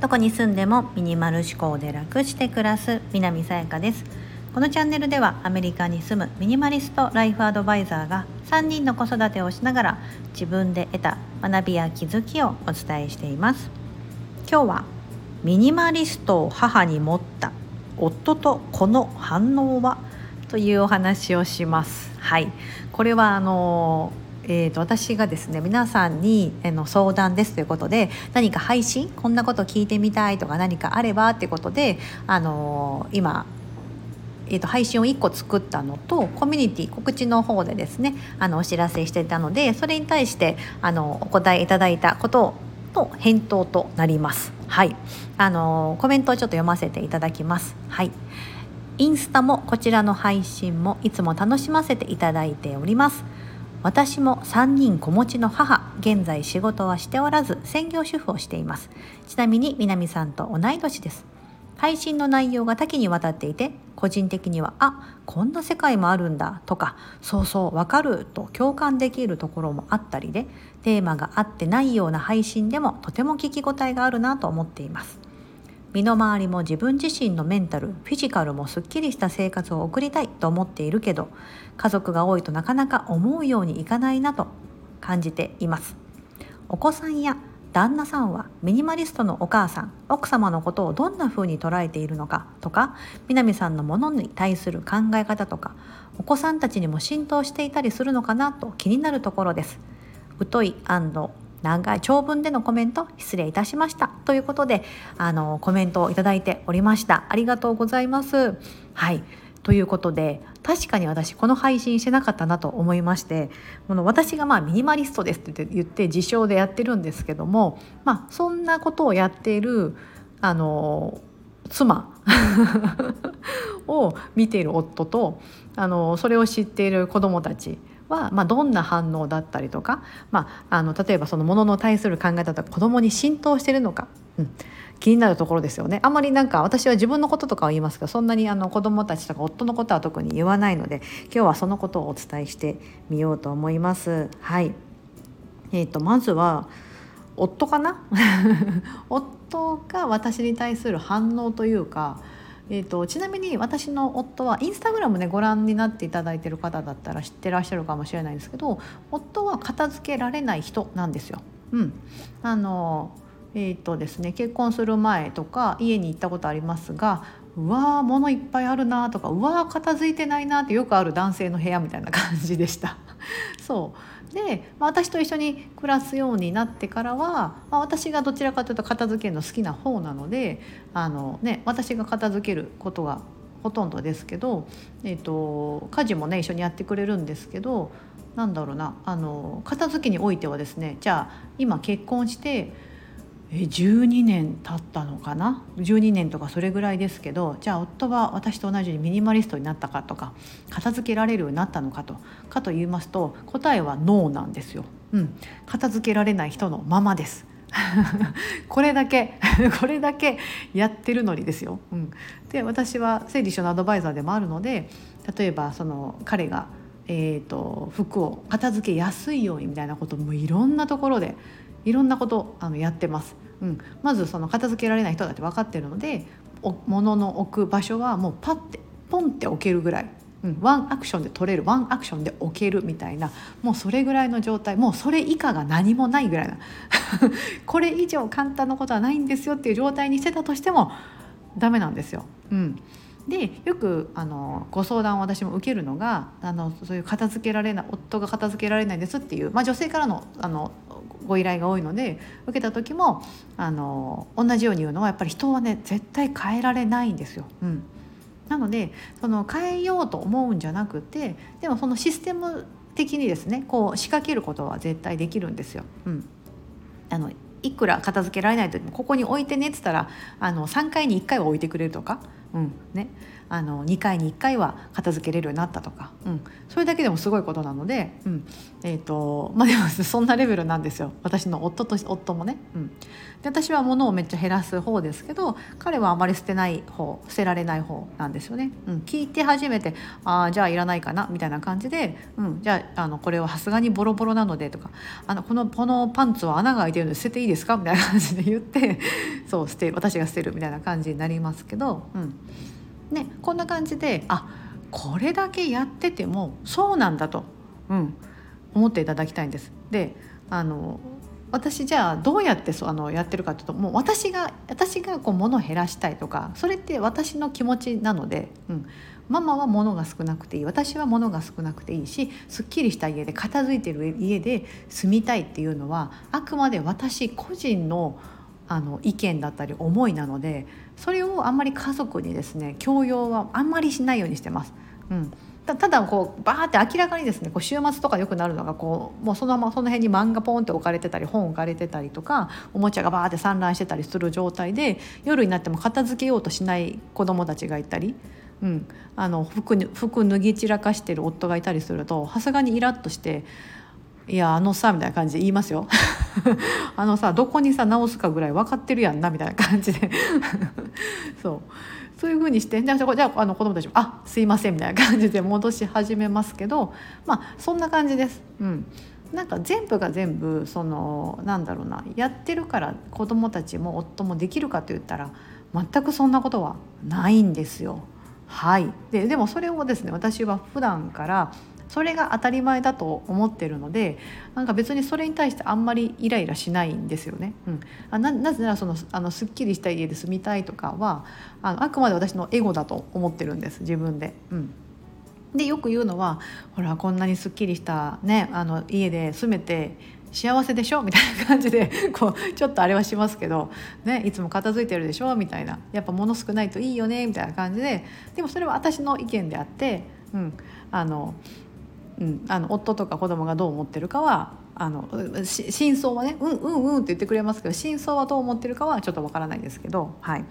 どこに住んでもミニマル思考で楽して暮らす南さやかです。このチャンネルではアメリカに住むミニマリストライフアドバイザーが3人の子育てをしながら自分で得た学びや気づきをお伝えしています。今日はミニマリストを母に持った夫とこの反応は？というお話をします。はい。これはあのえーと、私がですね皆さんに、えの相談ですということで何か配信こんなこと聞いてみたいとか何かあればっていうことで、あのー、今えーと、配信を1個作ったのとコミュニティ告知の方でですねあのお知らせしていたのでそれに対してあのお答えいただいたことと返答となります。はい、あのコメントをちょっと読ませていただきます。はい。インスタもこちらの配信もいつも楽しませていただいております。私も3人子持ちの母現在仕事はしておらず専業主婦をしています。ちなみに南さんと同い年です。配信の内容が多岐にわたっていて個人的にはあこんな世界もあるんだとかそうそうわかると共感できるところもあったりでテーマが合ってないような配信でもとても聞き応えがあるなと思っています。身の回りも自分自身のメンタルフィジカルもすっきりした生活を送りたいと思っているけど家族が多いとなかなか思うようにいかないなと感じていますお子さんや旦那さんはミニマリストのお母さん奥様のことをどんな風に捉えているのかとか南さんのものに対する考え方とかお子さんたちにも浸透していたりするのかなと気になるところです。太い長い長文でのコメント失礼いたしましたということであのコメントをいただいておりました。ありがとうございます。はい。ということで確かに私この配信してなかったなと思いましてこの私がまあミニマリストですって言って自称でやってるんですけどもまあそんなことをやっているあの妻 を見ている夫とあのそれを知っている子どもたちは、まあ、どんな反応だったりとか、まあ、あの例えばそのものに対する考え方が子どもに浸透してるのか、うん、気になるところですよね。あんまりなんか私は自分のこととかは言いますけどそんなにあの子どもたちとか夫のことは特に言わないので今日はそのことをお伝えしてみようと思います。はい。えーと、まずは夫かな？夫が私に対する反応というか、えーと、ちなみに私の夫はインスタグラムでご覧になっていただいてる方だったら知ってらっしゃるかもしれないんですけど夫は片付けられない人なんですよ。うん、あのえーとですね、結婚する前とか家に行ったことありますがうわー物いっぱいあるなとかうわー片付いてないなってよくある男性の部屋みたいな感じでした。そうで、まあ、私と一緒に暮らすようになってからは、まあ、私がどちらかというと片付けるの好きな方なのであの、ね、私が片付けることがほとんどですけど、えーと家事もね一緒にやってくれるんですけどなんだろうなあの片付けにおいてはですねじゃあ今結婚して12年経ったのかな？12年とかそれぐらいですけどじゃあ夫は私と同じようにミニマリストになったかとか片付けられるようになったのかとかと言いますと答えはノーなんですよ。うん、片付けられない人のままです。これだけ これだけやってるのにですよ。うん、で私は整理収納アドバイザーでもあるので例えばその彼が、えーと服を片付けやすいようにみたいなこともいろんなところでいろんなことあのやってます。うん、まずその片付けられない人だって分かってるので物の置く場所はもうパッてポンって置けるぐらい、うん、ワンアクションで取れる。ワンアクションで置けるみたいな。もうそれぐらいの状態。もうそれ以下が何もないぐらいな。これ以上簡単なことはないんですよっていう状態にしてたとしてもダメなんですよ。うん。でよくあのご相談を私も受けるのがあのそういう片付けられない夫が片付けられないですっていう、まあ、女性からのあのご依頼が多いので受けた時もあの同じように言うのはやっぱり人はね絶対変えられないんですよ。うん、なのでその変えようと思うんじゃなくてでもそのシステム的にですねこう仕掛けることは絶対できるんですよ。うん、あのいくら片付けられない時もここに置いてねっつったらあの3回に1回は置いてくれるとか、うん。ね、あの2回に1回は片付けれるようになったとか、うん、それだけでもすごいことなので、うん。えーとまあ、でもそんなレベルなんですよ。私の夫と夫もね。うん、で私は物をめっちゃ減らす方ですけど彼はあまり捨てない方捨てられない方なんですよね。うん、聞いて初めてああじゃあいらないかなみたいな感じで、うん、じゃああのこれはさすがにボロボロなのでとかあのこのこのパンツは穴が開いてるので捨てていいですか？みたいな感じで言ってそう捨て私が捨てるみたいな感じになりますけど。うん。ね、こんな感じであこれだけやっててもそうなんだと、うん、思っていただきたいんです。であの私じゃあどうやってそあのやってるかというともう私が私がこう物を減らしたいとかそれって私の気持ちなので、うん、ママは物が少なくていい私は物が少なくていいしすっきりした家で片付いてる家で住みたいっていうのはあくまで私個人のあの意見だったり思いなのでそれをあんまり家族にですね強要はあんまりしないようにしてます。うんただこうバーって明らかにですねこう週末とかよくなるのがこうもうそのままその辺に漫画ポンって置かれてたり本置かれてたりとかおもちゃがバーって散乱してたりする状態で夜になっても片付けようとしない子どもたちがいたり、うん、あの服服脱ぎ散らかしてる夫がいたりするとさすがにイラッとしていやあのさみたいな感じで言いますよ。あのさどこにさ直すかぐらい分かってるやんなみたいな感じで。そう。そういうふうにしてじゃあじゃああの子供たちも「あすいません」みたいな感じで戻し始めますけどまあそんな感じです。うん。なんか全部が全部そのなんだろうなやってるから子供たちも夫もできるかと言ったら全くそんなことはないんですよ。はい。ででもそれをですね私は普段からそれが当たり前だと思ってるのでなんか別にそれに対してあんまりイライラしないんですよね。うん、あななぜならそのあのすっきりした家で住みたいとかはあのあくまで私のエゴだと思ってるんです自分で。うん。でよく言うのはほらこんなにすっきりした、ね、あの家で住めて幸せでしょ？みたいな感じで こうちょっとあれはしますけど、ね、いつも片付いてるでしょ？みたいな。やっぱ物少ないといいよね？みたいな感じででもそれは私の意見であって、うん、あのうん、あの夫とか子供がどう思ってるかはあの真相はね「うんうんうん」って言ってくれますけど真相はどう思ってるかはちょっとわからないですけど、はい、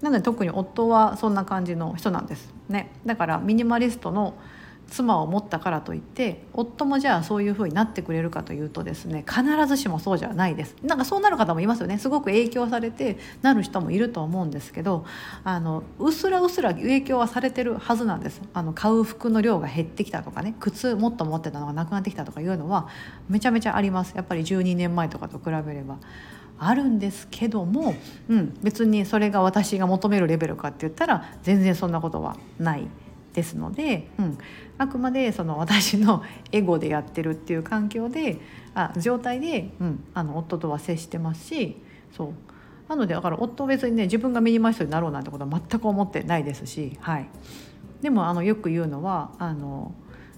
なので特に夫はそんな感じの人なんです。ね、だからミニマリストの妻を持ったからといって夫もじゃあそういう風になってくれるかというとですね必ずしもそうじゃないです。なんかそうなる方もいますよね。すごく影響されてなる人もいると思うんですけどあのうすらうすら影響はされてるはずなんです。あの買う服の量が減ってきたとかね靴もっと持ってたのがなくなってきたとかいうのはめちゃめちゃあります。やっぱり12年前とかと比べれば。あるんですけども、うん、別にそれが私が求めるレベルかって言ったら全然そんなことはないですので、うん、あくまでその私のエゴでやってるっていう環境であ状態で、うん、あの夫とは接してますしそう。なのでだから夫は別にね自分がミニマリストになろうなんてことは全く思ってないですし、はい、でもあのよく言うのはあの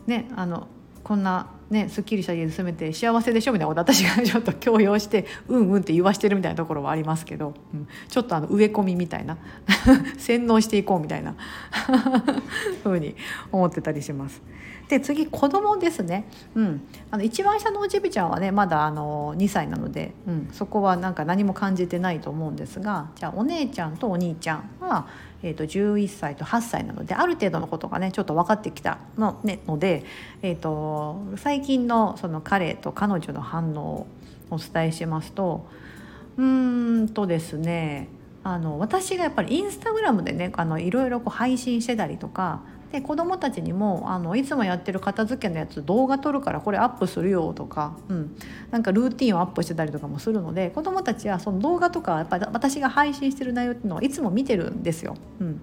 ねあのこんなねすっきりした家で住めて幸せでしょみたいなこと私がちょっと強要してうんうんって言わしてるみたいなところはありますけど、うん、ちょっとあの植え込みみたいな。洗脳していこうみたいな。ふうに思ってたりします。で次子供ですね、うん、あの一番下のおじびちゃんはねまだあの2歳なので、うん、そこはなんか何も感じてないと思うんですがじゃあお姉ちゃんとお兄ちゃんはえー、と11歳と8歳なのである程度のことがねちょっと分かってきたの,、ね、ので、えーと、最近のその彼と彼女の反応をお伝えしますとうーんとですねあの私がやっぱりインスタグラムでねあのいろいろこう配信してたりとかで子供たちにもあのいつもやってる片付けのやつ動画撮るからこれアップするよとか、うん、なんかルーティンをアップしてたりとかもするので子どもたちはその動画とかやっぱ私が配信してる内容っていうのはいつも見てるんですよ。うん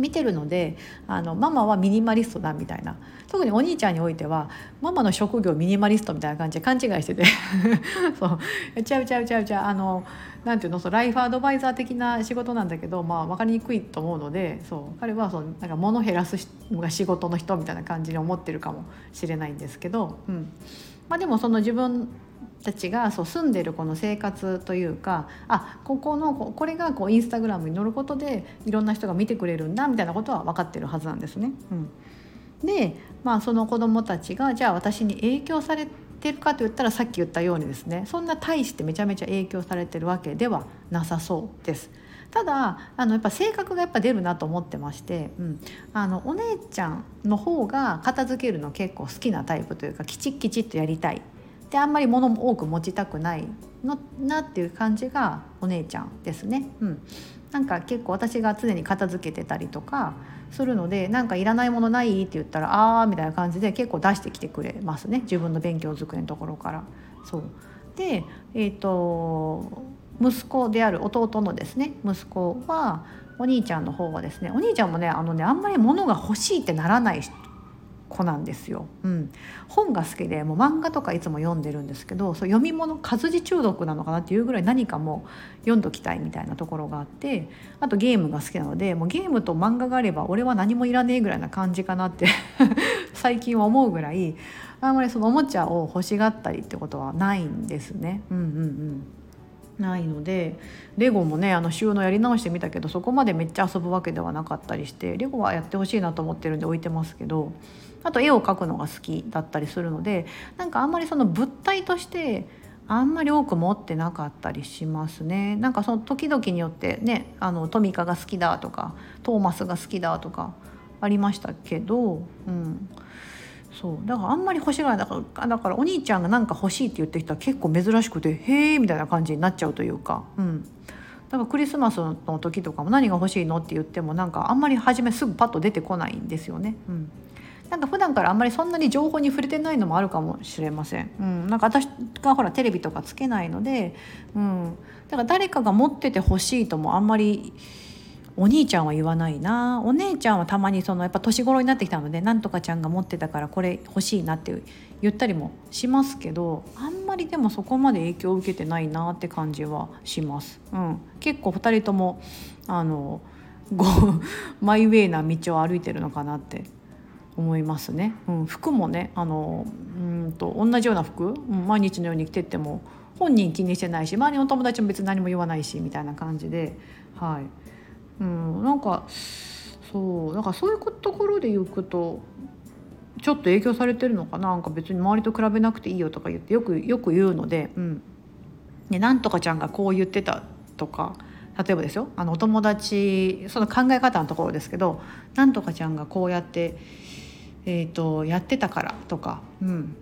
見てるのであのママはミニマリストだみたいな。特にお兄ちゃんにおいてはママの職業ミニマリストみたいな感じで勘違いしてて。そう。ちゃうちゃうちゃうちゃう。あのなていうのそライフアドバイザー的な仕事なんだけど、まあ、分かりにくいと思うのでそう。彼はそのなんか物減らすのが仕事の人みたいな感じに思ってるかもしれないんですけど、うん。まあ、でもその自分たちがそう住んでるこの生活というかあここのこれがこうインスタグラムに載ることでいろんな人が見てくれるんだみたいなことは分かってるはずなんですね。うん、で、まあ、その子どもたちがじゃあ私に影響されてるかといったらさっき言ったようにですねそんな大してめちゃめちゃ影響されてるわけではなさそうです。ただあのやっぱ性格がやっぱ出るなと思ってまして、うん、あのお姉ちゃんの方が片付けるの結構好きなタイプというかきちっきちっとやりたいであんまり物も多く持ちたくないのなっていう感じがお姉ちゃんですね。うん、なんか結構私が常に片付けてたりとかするのでなんかいらないものないって言ったらあーみたいな感じで結構出してきてくれますね自分の勉強机のところから。そうで、えーと、息子である弟のですね息子はお兄ちゃんの方はですねお兄ちゃんもねあのねあんまり物が欲しいってならない子なんですよ、うん、本が好きでもう漫画とかいつも読んでるんですけどそう読み物活字中毒なのかなっていうぐらい何かも読んどきたいみたいなところがあってあとゲームが好きなのでもうゲームと漫画があれば俺は何もいらねえぐらいな感じかなって 最近は思うぐらいあんまりそのおもちゃを欲しがったりってことはないんですね。うんうんうん。ないのでレゴもねあの収納やり直してみたけどそこまでめっちゃ遊ぶわけではなかったりしてレゴはやってほしいなと思ってるんで置いてますけどあと絵を描くのが好きだったりするのでなんかあんまりその物体としてあんまり多く持ってなかったりしますね。なんかその時々によってねあのトミカが好きだとかトーマスが好きだとかありましたけど、うん、そう。だからあんまり欲しがらないだからだからお兄ちゃんが何か欲しいって言ってきたら結構珍しくて「へえ」みたいな感じになっちゃうというか。うん。だからクリスマスの時とかも何が欲しいのって言ってもなんかあんまり初めすぐパッと出てこないんですよね。うん、なんか普段からあんまりそんなに情報に触れてないのもあるかもしれません。うん、なんか私がほらテレビとかつけないので、うん、だから誰かが持ってて欲しいともあんまりお兄ちゃんは言わないな。お姉ちゃんはたまにそのやっぱ年頃になってきたのでなんとかちゃんが持ってたからこれ欲しいなって言ったりもしますけどあんまりでもそこまで影響を受けてないなって感じはします。うん、結構2人ともあの マイウェイな道を歩いてるのかなって。思いますね。うん、服もねあのうんと同じような服、毎日のように着てっても本人気にしてないし周りの友達も別に何も言わないしみたいな感じで、はい。うん、なんかそうなんかそういうところで行くとちょっと影響されてるのかな？なんか別に周りと比べなくていいよとか言ってよくよく言うので、うん、でなんとかちゃんがこう言ってたとか例えばですよあのお友達その考え方のところですけどなんとかちゃんがこうやってえーと、やってたからとか、うん、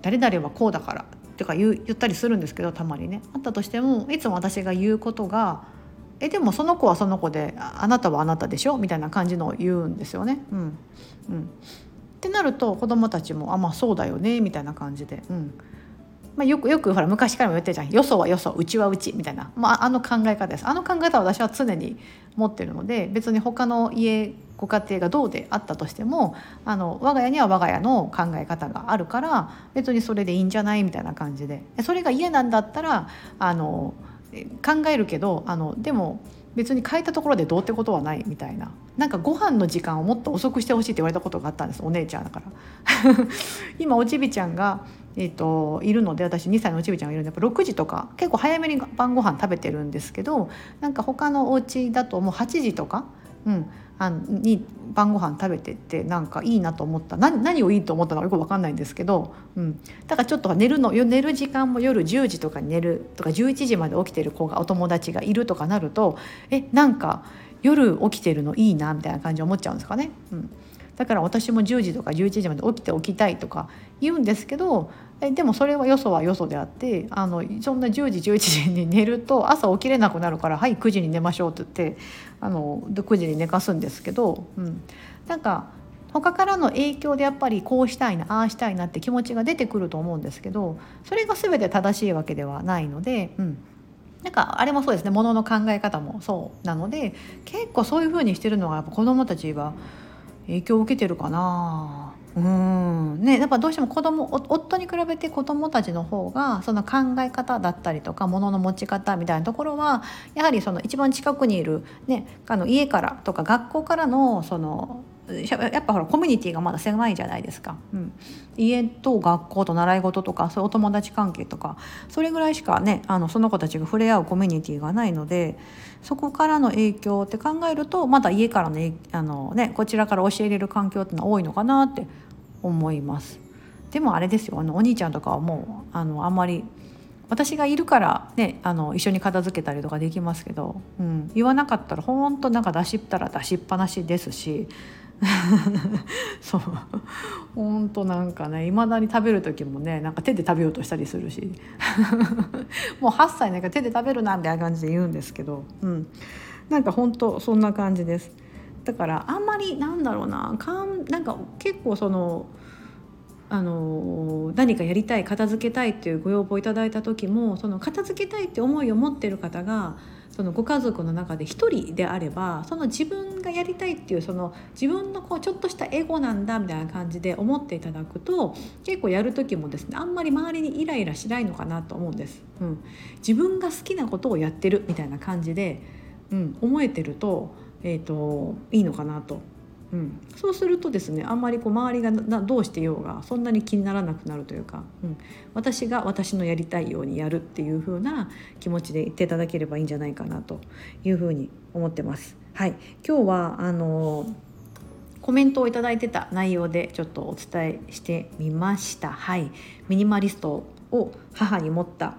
誰々はこうだからとか言言ったりするんですけどたまにね。あったとしてもいつも私が言うことが「えでもその子はその子であなたはあなたでしょ」みたいな感じのを言うんですよね。うん。うん、ってなると子供たちも「あまあそうだよね」みたいな感じで。うんまあ、よくよくほら昔からも言ってるじゃん。よそはよそうちはうちみたいな、まあ、あの考え方です。あの考え方は私は常に持ってるので別に他の家ご家庭がどうであったとしてもあの我が家には我が家の考え方があるから別にそれでいいんじゃないみたいな感じで。それが嫌なんだったらあの考えるけどあのでも別に変えたところでどうってことはないみたいな。なんかご飯の時間をもっと遅くしてほしいって言われたことがあったんです。お姉ちゃんだから。今おちびちゃんが、えーと、いるので私2歳のおちびちゃんがいるんでやっぱ6時とか結構早めに晩ご飯食べてるんですけどなんか他のお家だともう8時とか、うん、あに晩ご飯食べてってなんかいいなと思った。何何をいいと思ったのかよく分かんないんですけど、うん、だからちょっと寝るの寝る時間も夜10時とかに寝るとか11時まで起きてる子がお友達がいるとかなるとえなんか夜起きてるのいいなみたいな感じ思っちゃうんですかね。うん。だから私も10時とか11時まで起きておきたいとか言うんですけどえでもそれはよそはよそであってあのそんな10時11時に寝ると朝起きれなくなるから「はい9時に寝ましょう」って言ってあの9時に寝かすんですけど、うん、なんか他からの影響でやっぱりこうしたいなああしたいなって気持ちが出てくると思うんですけどそれが全て正しいわけではないので。うんなんかあれもそうですねものの考え方もそうなので結構そういうふうにしてるのがやっぱ子どもたちは影響を受けてるかなうん。ね、やっぱどうしても子供夫に比べて子供たちの方がその考え方だったりとか物の持ち方みたいなところはやはりその一番近くにいる、ね、あの家からとか学校からのそのやっぱほらコミュニティがまだ狭いじゃないですか、うん、家と学校と習い事とかそういうお友達関係とかそれぐらいしかねあのその子たちが触れ合うコミュニティがないのでそこからの影響って考えるとまだ家からのあの、ね、こちらから教えれる環境ってのは多いのかなって思います。でもあれですよあのお兄ちゃんとかはもうあのあんまり私がいるからねあの一緒に片付けたりとかできますけど、うん、言わなかったらほんとなんか出しったら出しっぱなしですし。そう。ほんとなんかねいまだに食べる時もねなんか手で食べようとしたりするし。もう8歳なんか手で食べるなみたいな感じで言うんですけど、うん、なんかほんとそんな感じです。だからあんまりなんだろうなかんなんか結構そのあの何かやりたい片付けたいっていうご要望いただいた時もその片付けたいって思いを持ってる方がそのご家族の中で1人であればその自分がやりたいっていうその自分のこうちょっとしたエゴなんだみたいな感じで思っていただくと結構やる時もですねあんまり周りにイライラしないのかなと思うんです。うん、自分が好きなことをやってるみたいな感じで、うん、思えてると,、えーといいのかなと。うん、そうするとですねあんまりこう周りがどうしてようがそんなに気にならなくなるというか、うん、私が私のやりたいようにやるっていう風な気持ちで言っていただければいいんじゃないかなというふうに思ってます。はい、今日はあのコメントを頂いてた内容でちょっとお伝えしてみました。はい、ミニマリストを母に持った、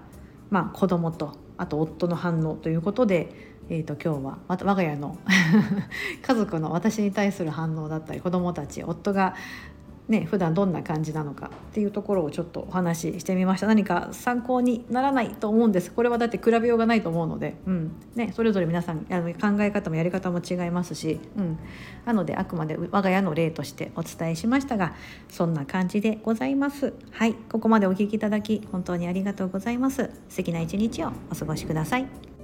まあ、子供とあと夫の反応ということでえーと、今日は我が家の 家族の私に対する反応だったり子どもたち夫がね普段どんな感じなのかっていうところをちょっとお話ししてみました。何か参考にならないと思うんです。これはだって比べようがないと思うので、うん。ね、それぞれ皆さんあの考え方もやり方も違いますし、うん、なのであくまで我が家の例としてお伝えしましたがそんな感じでございます。はい。ここまでお聴きいただき本当にありがとうございます。素敵な一日をお過ごしください。